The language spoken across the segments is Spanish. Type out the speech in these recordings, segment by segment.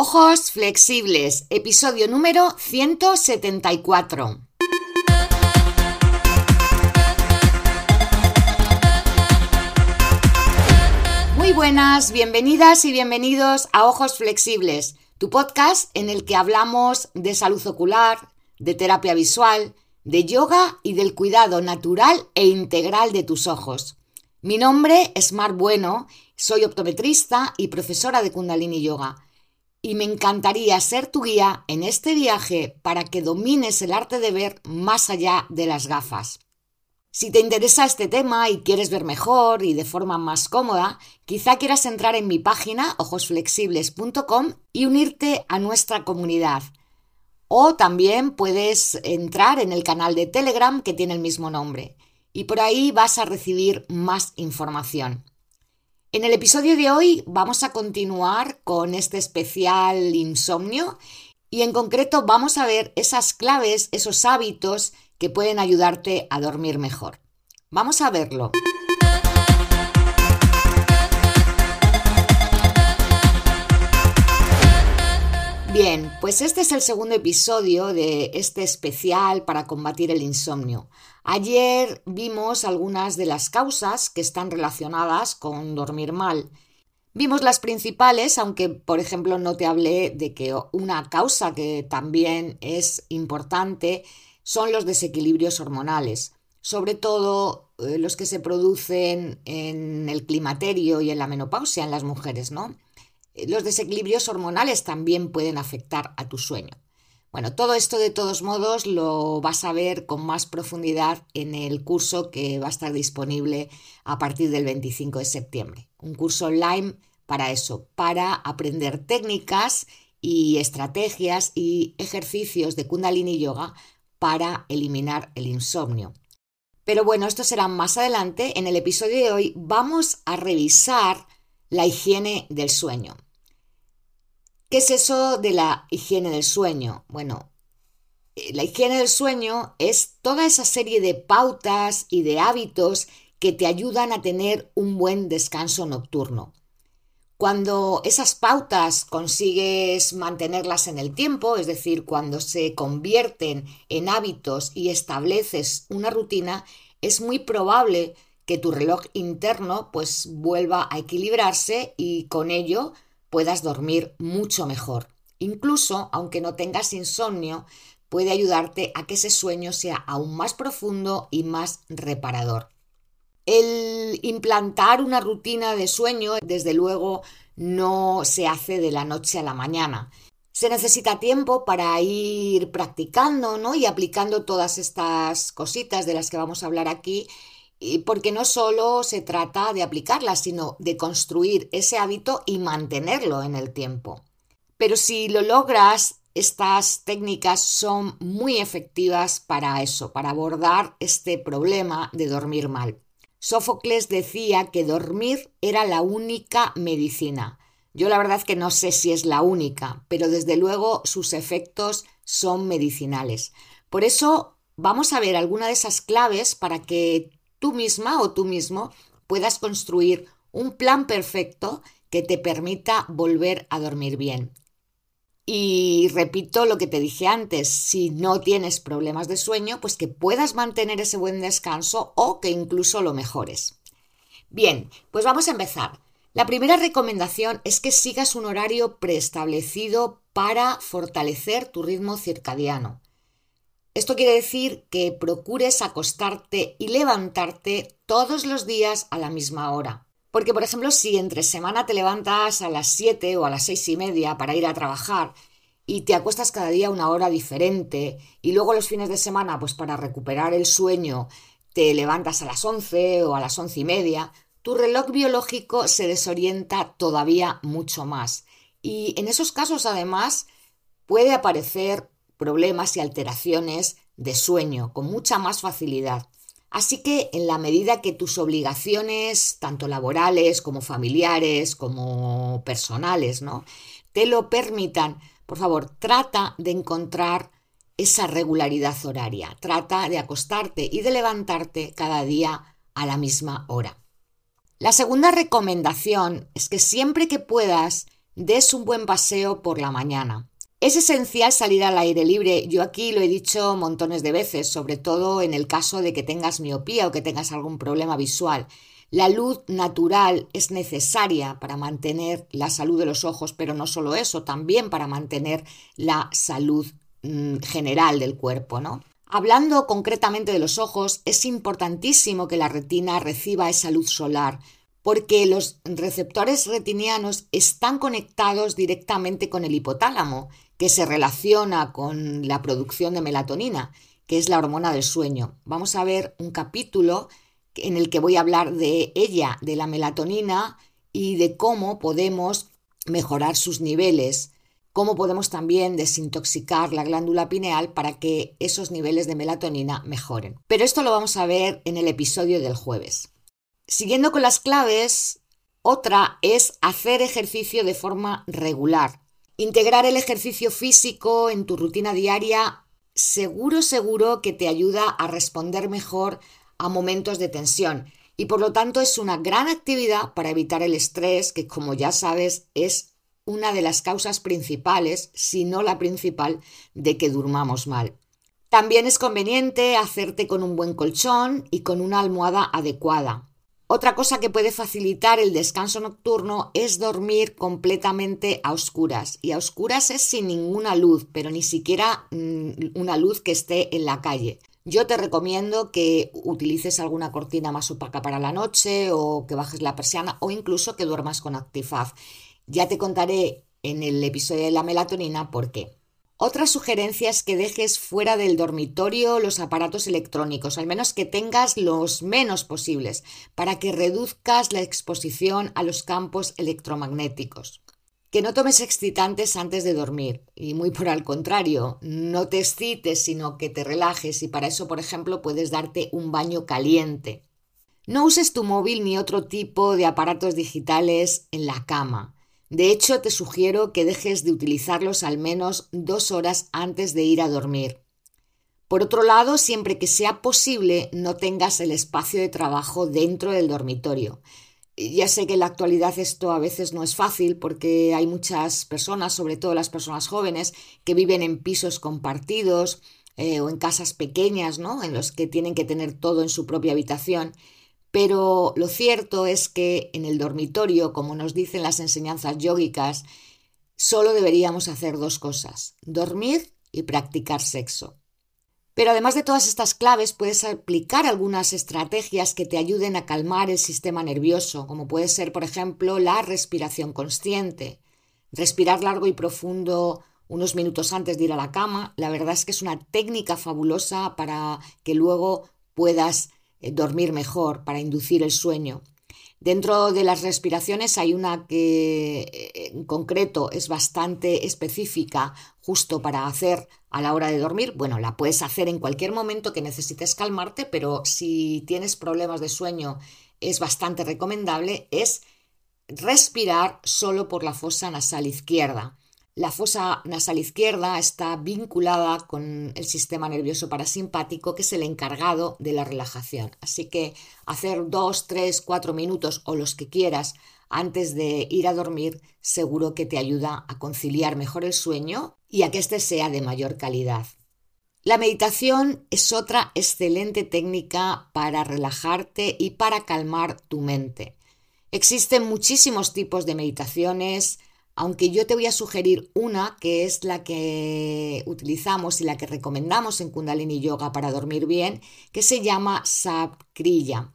Ojos flexibles, episodio número 174. Muy buenas, bienvenidas y bienvenidos a Ojos Flexibles, tu podcast en el que hablamos de salud ocular, de terapia visual, de yoga y del cuidado natural e integral de tus ojos. Mi nombre es Mar Bueno, soy optometrista y profesora de Kundalini Yoga y me encantaría ser tu guía en este viaje para que domines el arte de ver más allá de las gafas. Si te interesa este tema y quieres ver mejor y de forma más cómoda, quizá quieras entrar en mi página ojosflexibles.com y unirte a nuestra comunidad. O también puedes entrar en el canal de Telegram que tiene el mismo nombre y por ahí vas a recibir más información. En el episodio de hoy vamos a continuar con este especial insomnio y en concreto vamos a ver esas claves, esos hábitos que pueden ayudarte a dormir mejor. Vamos a verlo. Bien, pues este es el segundo episodio de este especial para combatir el insomnio. Ayer vimos algunas de las causas que están relacionadas con dormir mal. Vimos las principales, aunque por ejemplo no te hablé de que una causa que también es importante son los desequilibrios hormonales, sobre todo eh, los que se producen en el climaterio y en la menopausia en las mujeres, ¿no? Los desequilibrios hormonales también pueden afectar a tu sueño. Bueno, todo esto de todos modos lo vas a ver con más profundidad en el curso que va a estar disponible a partir del 25 de septiembre. Un curso online para eso, para aprender técnicas y estrategias y ejercicios de kundalini yoga para eliminar el insomnio. Pero bueno, esto será más adelante. En el episodio de hoy vamos a revisar la higiene del sueño. ¿Qué es eso de la higiene del sueño? Bueno, eh, la higiene del sueño es toda esa serie de pautas y de hábitos que te ayudan a tener un buen descanso nocturno. Cuando esas pautas consigues mantenerlas en el tiempo, es decir, cuando se convierten en hábitos y estableces una rutina, es muy probable que tu reloj interno pues vuelva a equilibrarse y con ello puedas dormir mucho mejor. Incluso, aunque no tengas insomnio, puede ayudarte a que ese sueño sea aún más profundo y más reparador. El implantar una rutina de sueño, desde luego, no se hace de la noche a la mañana. Se necesita tiempo para ir practicando ¿no? y aplicando todas estas cositas de las que vamos a hablar aquí porque no solo se trata de aplicarlas, sino de construir ese hábito y mantenerlo en el tiempo. Pero si lo logras, estas técnicas son muy efectivas para eso, para abordar este problema de dormir mal. Sófocles decía que dormir era la única medicina. Yo la verdad que no sé si es la única, pero desde luego sus efectos son medicinales. Por eso vamos a ver alguna de esas claves para que tú misma o tú mismo puedas construir un plan perfecto que te permita volver a dormir bien. Y repito lo que te dije antes, si no tienes problemas de sueño, pues que puedas mantener ese buen descanso o que incluso lo mejores. Bien, pues vamos a empezar. La primera recomendación es que sigas un horario preestablecido para fortalecer tu ritmo circadiano. Esto quiere decir que procures acostarte y levantarte todos los días a la misma hora. Porque, por ejemplo, si entre semana te levantas a las 7 o a las seis y media para ir a trabajar y te acuestas cada día una hora diferente y luego los fines de semana, pues para recuperar el sueño, te levantas a las 11 o a las once y media, tu reloj biológico se desorienta todavía mucho más. Y en esos casos, además, puede aparecer problemas y alteraciones de sueño con mucha más facilidad. Así que en la medida que tus obligaciones, tanto laborales como familiares, como personales, ¿no? te lo permitan, por favor, trata de encontrar esa regularidad horaria. Trata de acostarte y de levantarte cada día a la misma hora. La segunda recomendación es que siempre que puedas des un buen paseo por la mañana. Es esencial salir al aire libre. Yo aquí lo he dicho montones de veces, sobre todo en el caso de que tengas miopía o que tengas algún problema visual. La luz natural es necesaria para mantener la salud de los ojos, pero no solo eso, también para mantener la salud mm, general del cuerpo, ¿no? Hablando concretamente de los ojos, es importantísimo que la retina reciba esa luz solar, porque los receptores retinianos están conectados directamente con el hipotálamo, que se relaciona con la producción de melatonina, que es la hormona del sueño. Vamos a ver un capítulo en el que voy a hablar de ella, de la melatonina y de cómo podemos mejorar sus niveles, cómo podemos también desintoxicar la glándula pineal para que esos niveles de melatonina mejoren. Pero esto lo vamos a ver en el episodio del jueves. Siguiendo con las claves, otra es hacer ejercicio de forma regular. Integrar el ejercicio físico en tu rutina diaria seguro, seguro que te ayuda a responder mejor a momentos de tensión y por lo tanto es una gran actividad para evitar el estrés que como ya sabes es una de las causas principales, si no la principal, de que durmamos mal. También es conveniente hacerte con un buen colchón y con una almohada adecuada. Otra cosa que puede facilitar el descanso nocturno es dormir completamente a oscuras. Y a oscuras es sin ninguna luz, pero ni siquiera mm, una luz que esté en la calle. Yo te recomiendo que utilices alguna cortina más opaca para la noche o que bajes la persiana o incluso que duermas con Actifaz. Ya te contaré en el episodio de la melatonina por qué. Otra sugerencia es que dejes fuera del dormitorio los aparatos electrónicos, al menos que tengas los menos posibles, para que reduzcas la exposición a los campos electromagnéticos. Que no tomes excitantes antes de dormir y muy por al contrario, no te excites sino que te relajes y para eso, por ejemplo, puedes darte un baño caliente. No uses tu móvil ni otro tipo de aparatos digitales en la cama. De hecho, te sugiero que dejes de utilizarlos al menos dos horas antes de ir a dormir. Por otro lado, siempre que sea posible, no tengas el espacio de trabajo dentro del dormitorio. Ya sé que en la actualidad esto a veces no es fácil porque hay muchas personas, sobre todo las personas jóvenes, que viven en pisos compartidos eh, o en casas pequeñas, ¿no? En los que tienen que tener todo en su propia habitación pero lo cierto es que en el dormitorio, como nos dicen las enseñanzas yógicas, solo deberíamos hacer dos cosas, dormir y practicar sexo. Pero además de todas estas claves, puedes aplicar algunas estrategias que te ayuden a calmar el sistema nervioso, como puede ser, por ejemplo, la respiración consciente. Respirar largo y profundo unos minutos antes de ir a la cama, la verdad es que es una técnica fabulosa para que luego puedas dormir mejor, para inducir el sueño. Dentro de las respiraciones hay una que eh, en concreto es bastante específica justo para hacer a la hora de dormir. Bueno, la puedes hacer en cualquier momento que necesites calmarte, pero si tienes problemas de sueño es bastante recomendable, es respirar solo por la fosa nasal izquierda. La fosa nasal izquierda está vinculada con el sistema nervioso parasimpático, que es el encargado de la relajación. Así que hacer dos, tres, cuatro minutos o los que quieras antes de ir a dormir seguro que te ayuda a conciliar mejor el sueño y a que éste sea de mayor calidad. La meditación es otra excelente técnica para relajarte y para calmar tu mente. Existen muchísimos tipos de meditaciones, aunque yo te voy a sugerir una que es la que utilizamos y la que recomendamos en Kundalini Yoga para dormir bien, que se llama Sabkriya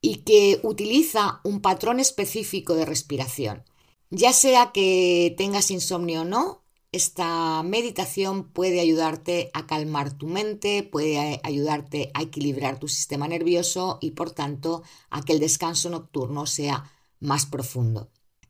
y que utiliza un patrón específico de respiración. Ya sea que tengas insomnio o no, esta meditación puede ayudarte a calmar tu mente, puede ayudarte a equilibrar tu sistema nervioso y por tanto a que el descanso nocturno sea más profundo.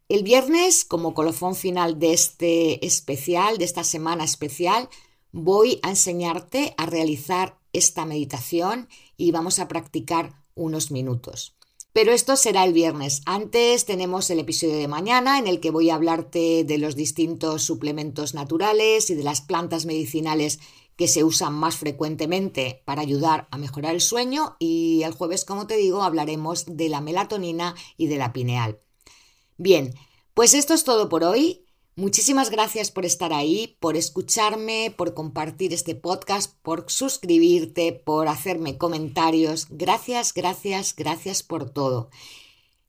El viernes, como colofón final de este especial, de esta semana especial, voy a enseñarte a realizar esta meditación y vamos a practicar unos minutos. Pero esto será el viernes. Antes tenemos el episodio de mañana en el que voy a hablarte de los distintos suplementos naturales y de las plantas medicinales que se usan más frecuentemente para ayudar a mejorar el sueño y el jueves, como te digo, hablaremos de la melatonina y de la pineal. Bien, pues esto es todo por hoy. Muchísimas gracias por estar ahí, por escucharme, por compartir este podcast, por suscribirte, por hacerme comentarios. Gracias, gracias, gracias por todo.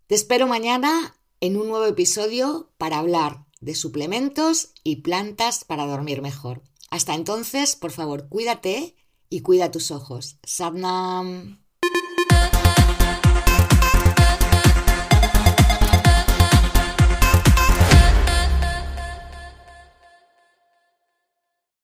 Te espero mañana en un nuevo episodio para hablar de suplementos y plantas para dormir mejor. Hasta entonces, por favor, cuídate y cuida tus ojos. Sadnam.